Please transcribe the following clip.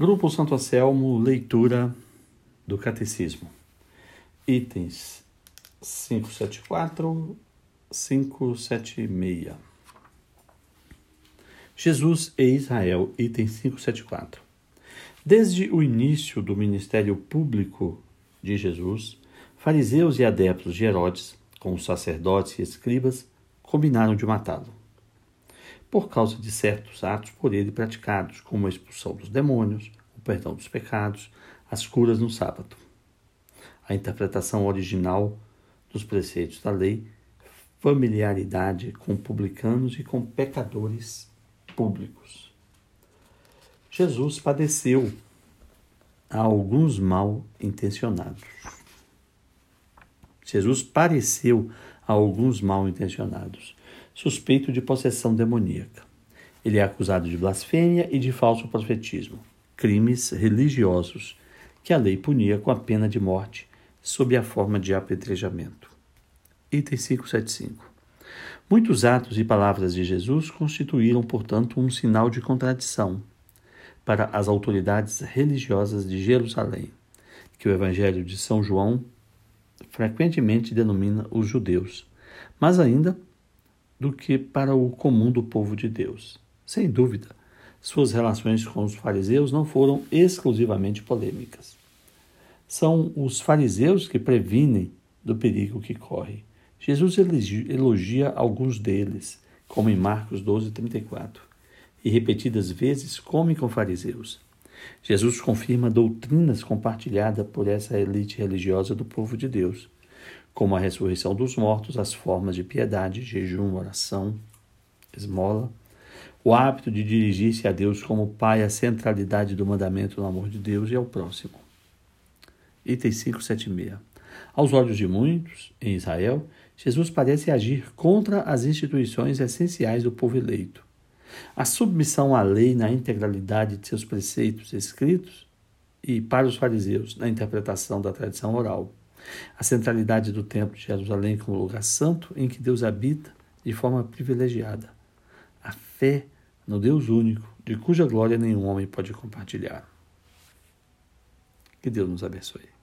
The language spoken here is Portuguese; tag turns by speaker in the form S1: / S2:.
S1: Grupo Santo Anselmo, leitura do Catecismo. Itens 574, 576. Jesus e Israel, item 574. Desde o início do ministério público de Jesus, fariseus e adeptos de Herodes, com os sacerdotes e escribas, combinaram de matá-lo por causa de certos atos por ele praticados, como a expulsão dos demônios, o perdão dos pecados, as curas no sábado. A interpretação original dos preceitos da lei, familiaridade com publicanos e com pecadores públicos. Jesus padeceu a alguns mal intencionados. Jesus pareceu a alguns mal intencionados suspeito de possessão demoníaca. Ele é acusado de blasfêmia e de falso profetismo, crimes religiosos que a lei punia com a pena de morte sob a forma de apedrejamento. Item 575. Muitos atos e palavras de Jesus constituíram, portanto, um sinal de contradição para as autoridades religiosas de Jerusalém, que o Evangelho de São João frequentemente denomina os judeus, mas ainda do que para o comum do povo de Deus. Sem dúvida, suas relações com os fariseus não foram exclusivamente polêmicas. São os fariseus que previnem do perigo que corre. Jesus elogia alguns deles, como em Marcos 12, 34, e repetidas vezes come com fariseus. Jesus confirma doutrinas compartilhadas por essa elite religiosa do povo de Deus como a ressurreição dos mortos, as formas de piedade, jejum, oração, esmola, o hábito de dirigir-se a Deus como Pai, a centralidade do mandamento no amor de Deus e ao próximo. Item 576. Aos olhos de muitos, em Israel, Jesus parece agir contra as instituições essenciais do povo eleito. A submissão à lei na integralidade de seus preceitos escritos e, para os fariseus, na interpretação da tradição oral a centralidade do Templo de Jerusalém como lugar santo em que Deus habita de forma privilegiada. A fé no Deus único, de cuja glória nenhum homem pode compartilhar. Que Deus nos abençoe.